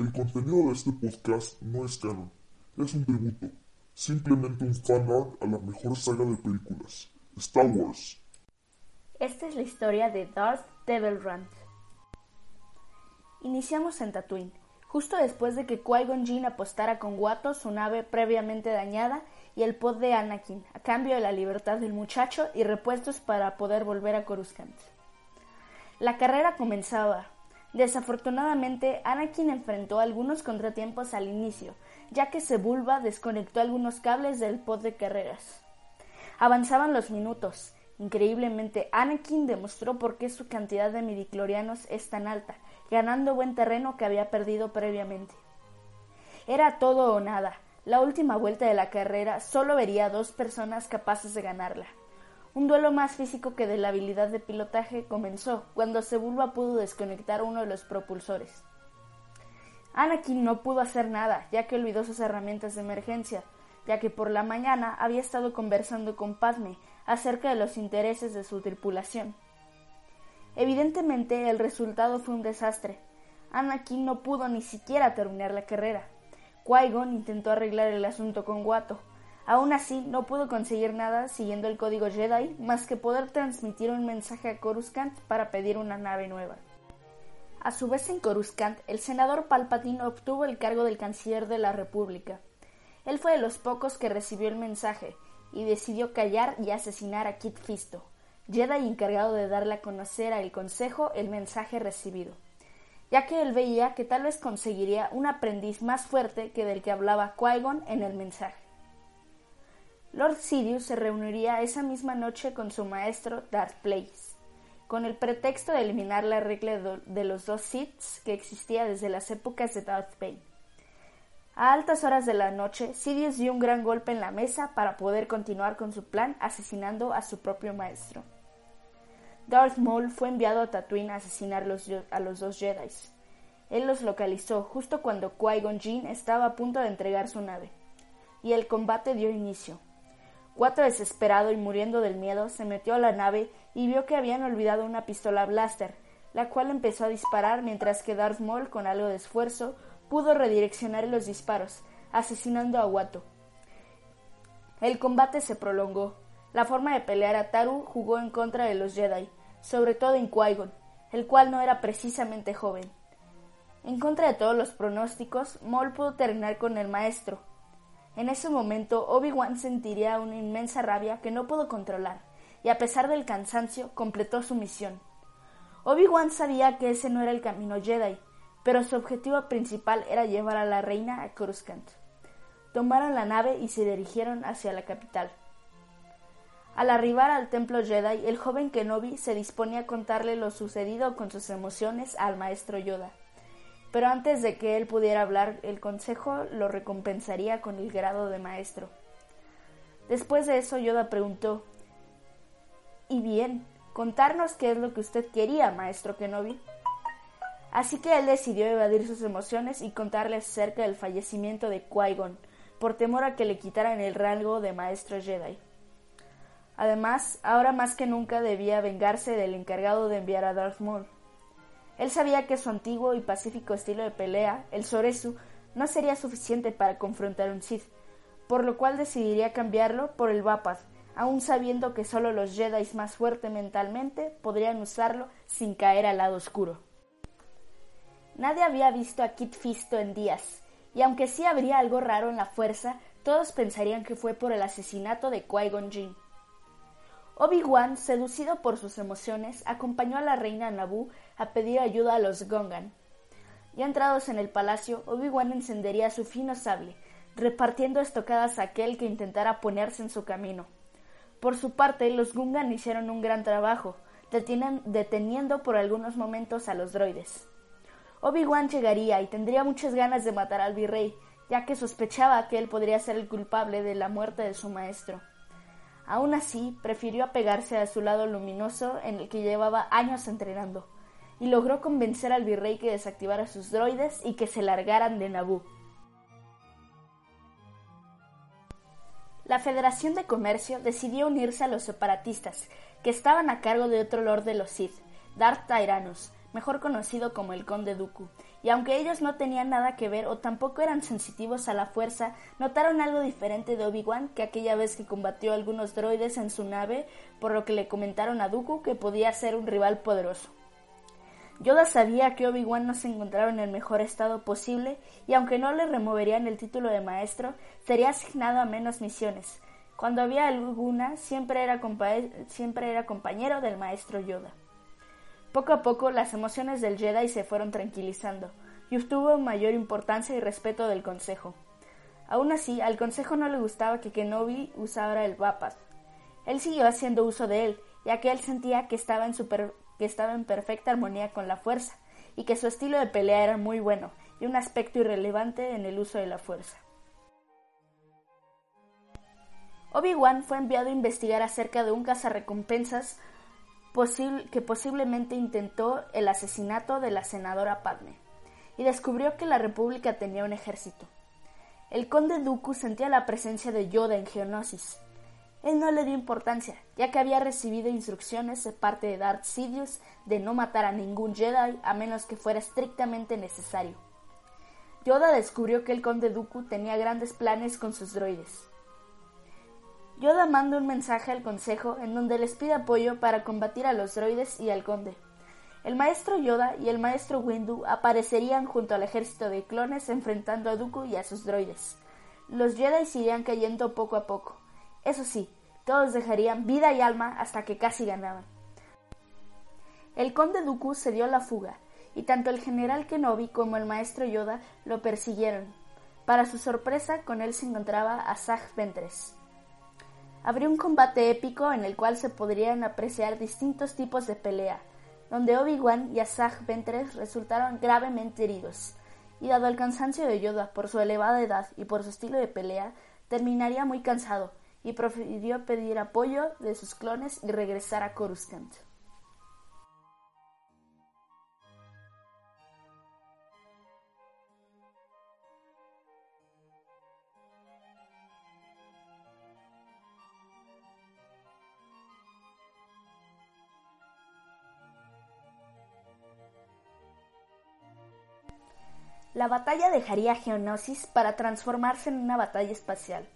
El contenido de este podcast no es canon, es un tributo, simplemente un fanart a la mejor saga de películas, Star Wars. Esta es la historia de Darth Devil Rand. Iniciamos en Tatooine, justo después de que Qui-Gon Jinn apostara con Watto su nave previamente dañada y el pod de Anakin, a cambio de la libertad del muchacho y repuestos para poder volver a Coruscant. La carrera comenzaba. Desafortunadamente, Anakin enfrentó algunos contratiempos al inicio, ya que Sebulba desconectó algunos cables del pod de carreras. Avanzaban los minutos. Increíblemente, Anakin demostró por qué su cantidad de midiclorianos es tan alta, ganando buen terreno que había perdido previamente. Era todo o nada. La última vuelta de la carrera solo vería dos personas capaces de ganarla. Un duelo más físico que de la habilidad de pilotaje comenzó cuando Sebulba pudo desconectar uno de los propulsores. Anakin no pudo hacer nada, ya que olvidó sus herramientas de emergencia, ya que por la mañana había estado conversando con Padme acerca de los intereses de su tripulación. Evidentemente el resultado fue un desastre. Anakin no pudo ni siquiera terminar la carrera. Qui-Gon intentó arreglar el asunto con Watto, Aún así, no pudo conseguir nada siguiendo el código Jedi más que poder transmitir un mensaje a Coruscant para pedir una nave nueva. A su vez en Coruscant, el senador Palpatine obtuvo el cargo del canciller de la República. Él fue de los pocos que recibió el mensaje y decidió callar y asesinar a Kit Fisto, Jedi encargado de darle a conocer al Consejo el mensaje recibido, ya que él veía que tal vez conseguiría un aprendiz más fuerte que del que hablaba Qui-Gon en el mensaje. Lord Sidious se reuniría esa misma noche con su maestro Darth Plagueis, con el pretexto de eliminar la regla de los dos Siths que existía desde las épocas de Darth Bane. A altas horas de la noche, Sidious dio un gran golpe en la mesa para poder continuar con su plan asesinando a su propio maestro. Darth Maul fue enviado a Tatooine a asesinar a los dos Jedi. Él los localizó justo cuando Qui-Gon Jinn estaba a punto de entregar su nave, y el combate dio inicio. Cuatro desesperado y muriendo del miedo, se metió a la nave y vio que habían olvidado una pistola blaster, la cual empezó a disparar mientras que Darth Maul, con algo de esfuerzo, pudo redireccionar los disparos, asesinando a Watto. El combate se prolongó. La forma de pelear a Taru jugó en contra de los Jedi, sobre todo en Qui-Gon, el cual no era precisamente joven. En contra de todos los pronósticos, Maul pudo terminar con el maestro, en ese momento Obi-Wan sentiría una inmensa rabia que no pudo controlar, y a pesar del cansancio completó su misión. Obi-Wan sabía que ese no era el camino Jedi, pero su objetivo principal era llevar a la reina a Coruscant. Tomaron la nave y se dirigieron hacia la capital. Al arribar al templo Jedi, el joven Kenobi se disponía a contarle lo sucedido con sus emociones al maestro Yoda pero antes de que él pudiera hablar, el consejo lo recompensaría con el grado de maestro. Después de eso, Yoda preguntó, ¿Y bien, contarnos qué es lo que usted quería, maestro Kenobi? Así que él decidió evadir sus emociones y contarles acerca del fallecimiento de Qui-Gon, por temor a que le quitaran el rango de maestro Jedi. Además, ahora más que nunca debía vengarse del encargado de enviar a Darth Maul. Él sabía que su antiguo y pacífico estilo de pelea, el Soresu, no sería suficiente para confrontar un Sith, por lo cual decidiría cambiarlo por el Vapath, aun sabiendo que solo los Jedi más fuertes mentalmente podrían usarlo sin caer al lado oscuro. Nadie había visto a Kit Fisto en días, y aunque sí habría algo raro en la fuerza, todos pensarían que fue por el asesinato de Qui-Gon Jinn. Obi-Wan, seducido por sus emociones, acompañó a la reina Naboo a pedir ayuda a los Gungan. Ya entrados en el palacio, Obi-Wan encendería su fino sable, repartiendo estocadas a aquel que intentara ponerse en su camino. Por su parte, los Gungan hicieron un gran trabajo, deteniendo por algunos momentos a los droides. Obi-Wan llegaría y tendría muchas ganas de matar al virrey, ya que sospechaba que él podría ser el culpable de la muerte de su maestro. Aún así, prefirió apegarse a su lado luminoso en el que llevaba años entrenando, y logró convencer al virrey que desactivara sus droides y que se largaran de Naboo. La Federación de Comercio decidió unirse a los separatistas, que estaban a cargo de otro lord de los Sith, Darth Tyrannus, mejor conocido como el Conde Dooku, y aunque ellos no tenían nada que ver o tampoco eran sensitivos a la fuerza, notaron algo diferente de Obi-Wan que aquella vez que combatió a algunos droides en su nave, por lo que le comentaron a Dooku que podía ser un rival poderoso. Yoda sabía que Obi-Wan no se encontraba en el mejor estado posible y aunque no le removerían el título de maestro, sería asignado a menos misiones. Cuando había alguna, siempre era, siempre era compañero del maestro Yoda. Poco a poco las emociones del Jedi se fueron tranquilizando y obtuvo mayor importancia y respeto del Consejo. Aún así, al Consejo no le gustaba que Kenobi usara el Vapas. Él siguió haciendo uso de él, ya que él sentía que estaba, en que estaba en perfecta armonía con la fuerza, y que su estilo de pelea era muy bueno, y un aspecto irrelevante en el uso de la fuerza. Obi-Wan fue enviado a investigar acerca de un cazarrecompensas que posiblemente intentó el asesinato de la senadora Padme, y descubrió que la República tenía un ejército. El conde Dooku sentía la presencia de Yoda en Geonosis. Él no le dio importancia, ya que había recibido instrucciones de parte de Darth Sidious de no matar a ningún Jedi a menos que fuera estrictamente necesario. Yoda descubrió que el conde Dooku tenía grandes planes con sus droides. Yoda manda un mensaje al Consejo en donde les pide apoyo para combatir a los droides y al conde. El maestro Yoda y el maestro Windu aparecerían junto al ejército de clones enfrentando a Dooku y a sus droides. Los Jedi irían cayendo poco a poco. Eso sí, todos dejarían vida y alma hasta que casi ganaban. El conde Dooku se dio la fuga, y tanto el general Kenobi como el maestro Yoda lo persiguieron. Para su sorpresa, con él se encontraba Asajj Ventress. Habría un combate épico en el cual se podrían apreciar distintos tipos de pelea, donde Obi-Wan y Asajj Ventress resultaron gravemente heridos, y dado el cansancio de Yoda por su elevada edad y por su estilo de pelea, terminaría muy cansado y prefirió pedir apoyo de sus clones y regresar a Coruscant. La batalla dejaría Geonosis para transformarse en una batalla espacial.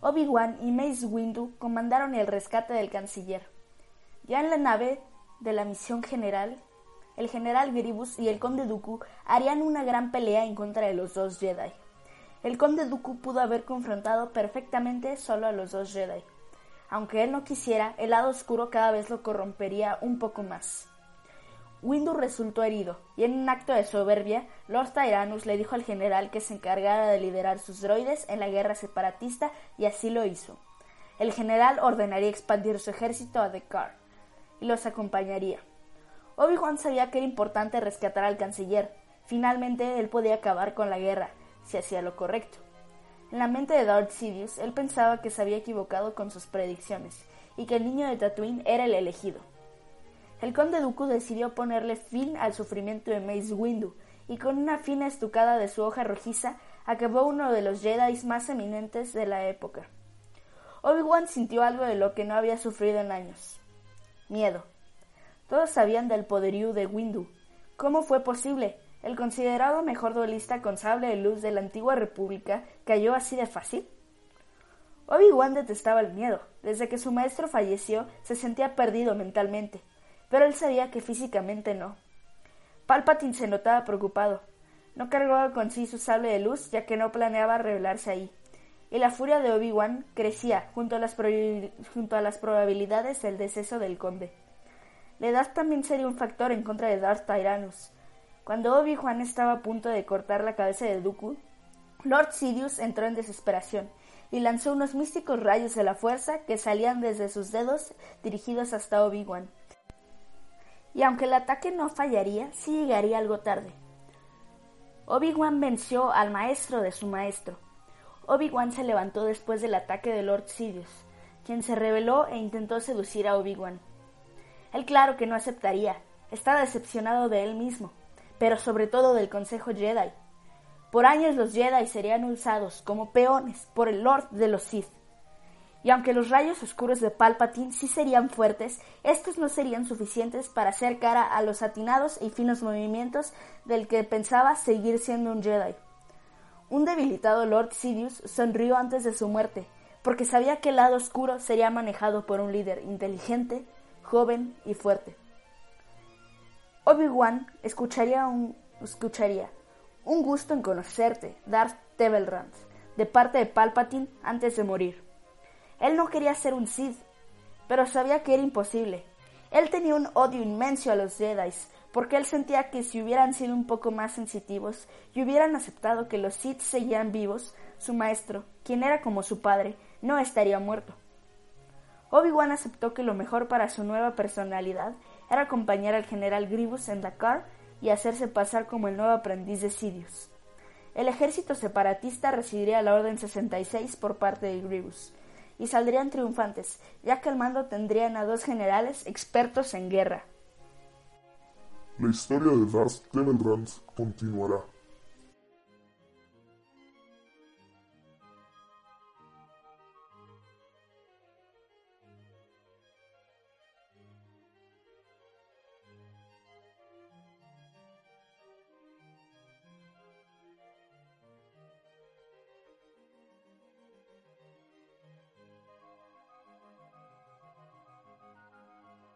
Obi-Wan y Mace Windu comandaron el rescate del canciller. Ya en la nave de la misión general, el general Gribus y el conde Dooku harían una gran pelea en contra de los dos Jedi. El conde Dooku pudo haber confrontado perfectamente solo a los dos Jedi. Aunque él no quisiera, el lado oscuro cada vez lo corrompería un poco más. Windu resultó herido, y en un acto de soberbia, Lord Tyrannus le dijo al general que se encargara de liderar sus droides en la guerra separatista, y así lo hizo. El general ordenaría expandir su ejército a Dekar, y los acompañaría. Obi-Wan sabía que era importante rescatar al canciller. Finalmente, él podía acabar con la guerra, si hacía lo correcto. En la mente de Darth Sidious, él pensaba que se había equivocado con sus predicciones, y que el niño de Tatooine era el elegido. El conde Dooku decidió ponerle fin al sufrimiento de Mace Windu, y con una fina estucada de su hoja rojiza acabó uno de los Jedi más eminentes de la época. Obi-Wan sintió algo de lo que no había sufrido en años. Miedo. Todos sabían del poderío de Windu. ¿Cómo fue posible? El considerado mejor duelista con sable de luz de la antigua república cayó así de fácil. Obi-Wan detestaba el miedo. Desde que su maestro falleció, se sentía perdido mentalmente pero él sabía que físicamente no. Palpatine se notaba preocupado. No cargaba con sí su sable de luz, ya que no planeaba revelarse ahí. Y la furia de Obi-Wan crecía junto a, las probabilidades del deceso del conde. La edad también sería un factor en contra de Darth Tyrannus. Cuando Obi-Wan estaba a punto de cortar la cabeza de Dooku, Lord Sidious entró en desesperación y lanzó unos místicos rayos de la fuerza que salían desde sus dedos dirigidos hasta Obi-Wan y aunque el ataque no fallaría, sí llegaría algo tarde. Obi-Wan venció al maestro de su maestro. Obi-Wan se levantó después del ataque de Lord Sidious, quien se rebeló e intentó seducir a Obi-Wan. Él claro que no aceptaría, está decepcionado de él mismo, pero sobre todo del Consejo Jedi. Por años los Jedi serían usados como peones por el Lord de los Sith. Y aunque los rayos oscuros de Palpatine sí serían fuertes, estos no serían suficientes para hacer cara a los atinados y finos movimientos del que pensaba seguir siendo un Jedi. Un debilitado Lord Sidious sonrió antes de su muerte, porque sabía que el lado oscuro sería manejado por un líder inteligente, joven y fuerte. Obi-Wan escucharía un, escucharía un gusto en conocerte, Darth Tebelrand, de parte de Palpatine antes de morir. Él no quería ser un Sith, pero sabía que era imposible. Él tenía un odio inmenso a los Jedi, porque él sentía que si hubieran sido un poco más sensitivos y hubieran aceptado que los Sith seguían vivos, su maestro, quien era como su padre, no estaría muerto. Obi-Wan aceptó que lo mejor para su nueva personalidad era acompañar al general Grievous en Dakar y hacerse pasar como el nuevo aprendiz de Sidious. El ejército separatista recibiría la Orden 66 por parte de Grievous, y saldrían triunfantes, ya que al mando tendrían a dos generales expertos en guerra. La historia de Darth Temelrand continuará.